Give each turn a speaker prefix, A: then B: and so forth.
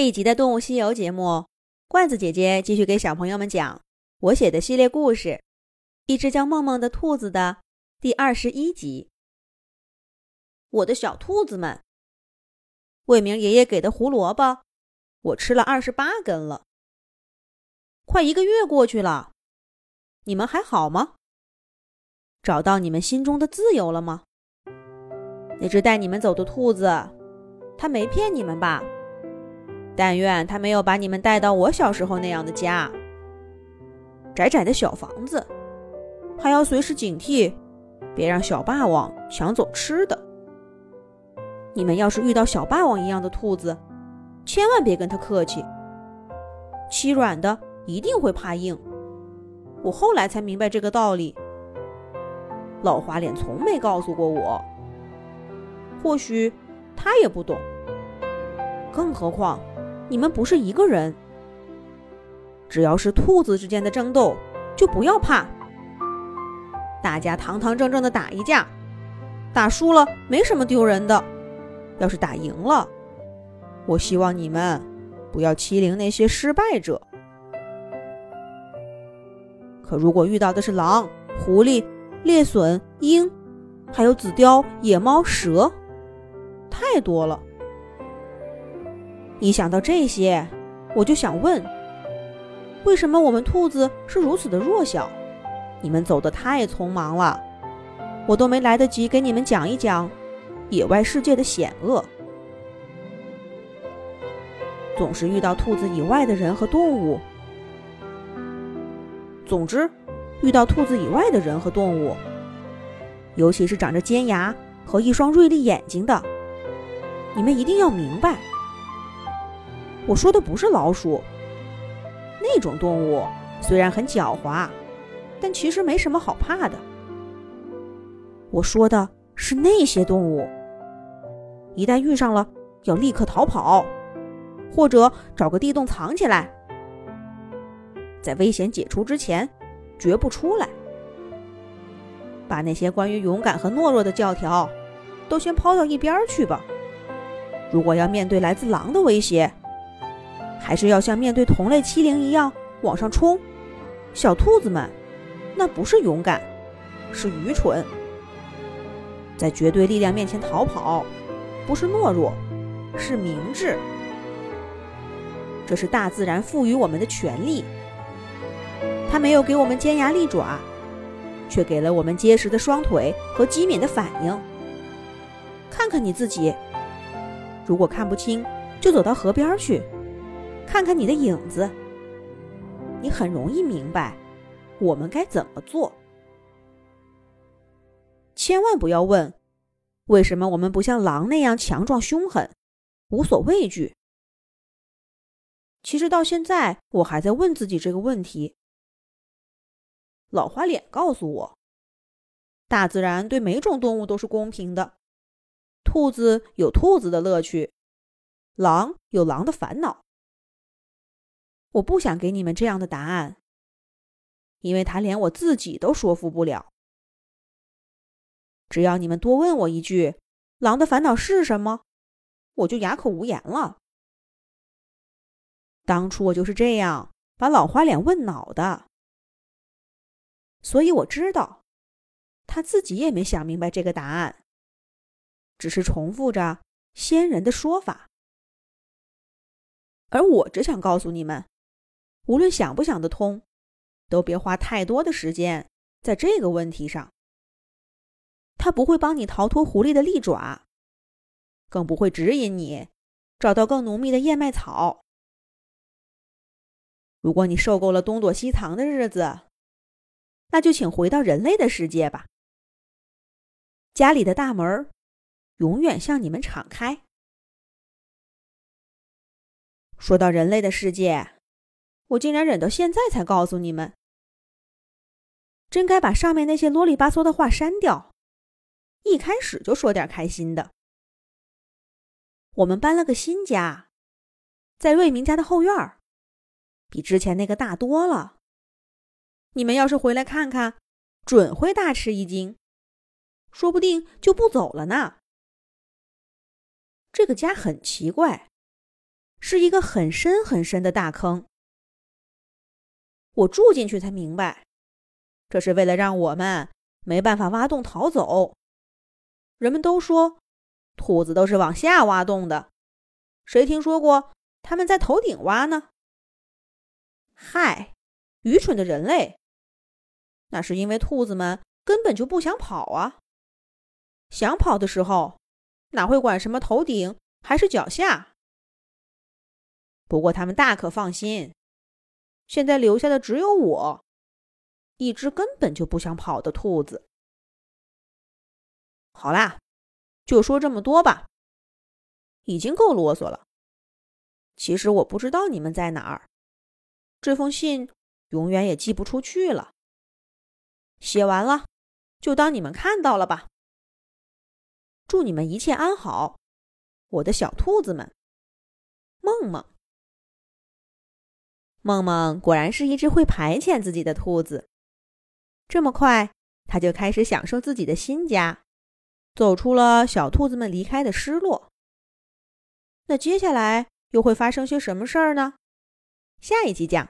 A: 这一集的《动物西游》节目，罐子姐姐继续给小朋友们讲我写的系列故事《一只叫梦梦的兔子》的第二十一集。我的小兔子们，魏明爷爷给的胡萝卜，我吃了二十八根了。快一个月过去了，你们还好吗？找到你们心中的自由了吗？那只带你们走的兔子，它没骗你们吧？但愿他没有把你们带到我小时候那样的家，窄窄的小房子，还要随时警惕，别让小霸王抢走吃的。你们要是遇到小霸王一样的兔子，千万别跟他客气。欺软的一定会怕硬，我后来才明白这个道理。老花脸从没告诉过我，或许他也不懂，更何况。你们不是一个人，只要是兔子之间的争斗，就不要怕。大家堂堂正正的打一架，打输了没什么丢人的。要是打赢了，我希望你们不要欺凌那些失败者。可如果遇到的是狼、狐狸、猎隼、鹰，还有紫貂、野猫、蛇，太多了。一想到这些，我就想问：为什么我们兔子是如此的弱小？你们走得太匆忙了，我都没来得及给你们讲一讲野外世界的险恶。总是遇到兔子以外的人和动物。总之，遇到兔子以外的人和动物，尤其是长着尖牙和一双锐利眼睛的，你们一定要明白。我说的不是老鼠，那种动物虽然很狡猾，但其实没什么好怕的。我说的是那些动物，一旦遇上了，要立刻逃跑，或者找个地洞藏起来，在危险解除之前，绝不出来。把那些关于勇敢和懦弱的教条，都先抛到一边去吧。如果要面对来自狼的威胁，还是要像面对同类欺凌一样往上冲，小兔子们，那不是勇敢，是愚蠢。在绝对力量面前逃跑，不是懦弱，是明智。这是大自然赋予我们的权利。它没有给我们尖牙利爪，却给了我们结实的双腿和机敏的反应。看看你自己，如果看不清，就走到河边去。看看你的影子，你很容易明白我们该怎么做。千万不要问为什么我们不像狼那样强壮凶狠、无所畏惧。其实到现在，我还在问自己这个问题。老花脸告诉我，大自然对每种动物都是公平的，兔子有兔子的乐趣，狼有狼的烦恼。我不想给你们这样的答案，因为他连我自己都说服不了。只要你们多问我一句“狼的烦恼是什么”，我就哑口无言了。当初我就是这样把老花脸问恼的，所以我知道他自己也没想明白这个答案，只是重复着先人的说法。而我只想告诉你们。无论想不想得通，都别花太多的时间在这个问题上。他不会帮你逃脱狐狸的利爪，更不会指引你找到更浓密的燕麦草。如果你受够了东躲西藏的日子，那就请回到人类的世界吧。家里的大门永远向你们敞开。说到人类的世界。我竟然忍到现在才告诉你们，真该把上面那些啰里吧嗦的话删掉，一开始就说点开心的。我们搬了个新家，在瑞明家的后院儿，比之前那个大多了。你们要是回来看看，准会大吃一惊，说不定就不走了呢。这个家很奇怪，是一个很深很深的大坑。我住进去才明白，这是为了让我们没办法挖洞逃走。人们都说，兔子都是往下挖洞的，谁听说过他们在头顶挖呢？嗨，愚蠢的人类！那是因为兔子们根本就不想跑啊。想跑的时候，哪会管什么头顶还是脚下？不过他们大可放心，现在留下的只有我，一只根本就不想跑的兔子。好啦，就说这么多吧，已经够啰嗦了。其实我不知道你们在哪儿，这封信永远也寄不出去了。写完了，就当你们看到了吧。祝你们一切安好，我的小兔子们。梦梦，梦梦果然是一只会排遣自己的兔子。这么快，它就开始享受自己的新家，走出了小兔子们离开的失落。那接下来又会发生些什么事儿呢？下一集讲。